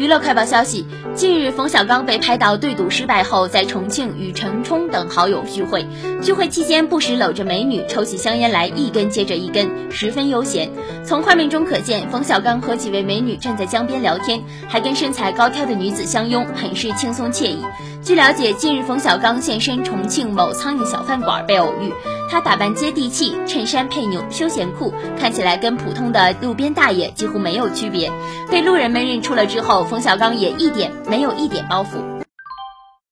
娱乐快报消息：近日，冯小刚被拍到对赌失败后，在重庆与陈冲等好友聚会。聚会期间，不时搂着美女，抽起香烟来一根接着一根，十分悠闲。从画面中可见，冯小刚和几位美女站在江边聊天，还跟身材高挑的女子相拥，很是轻松惬意。据了解，近日冯小刚现身重庆某苍蝇小饭馆被偶遇，他打扮接地气，衬衫配牛休闲裤，看起来跟普通的路边大爷几乎没有区别。被路人们认出了之后，冯小刚也一点没有一点包袱。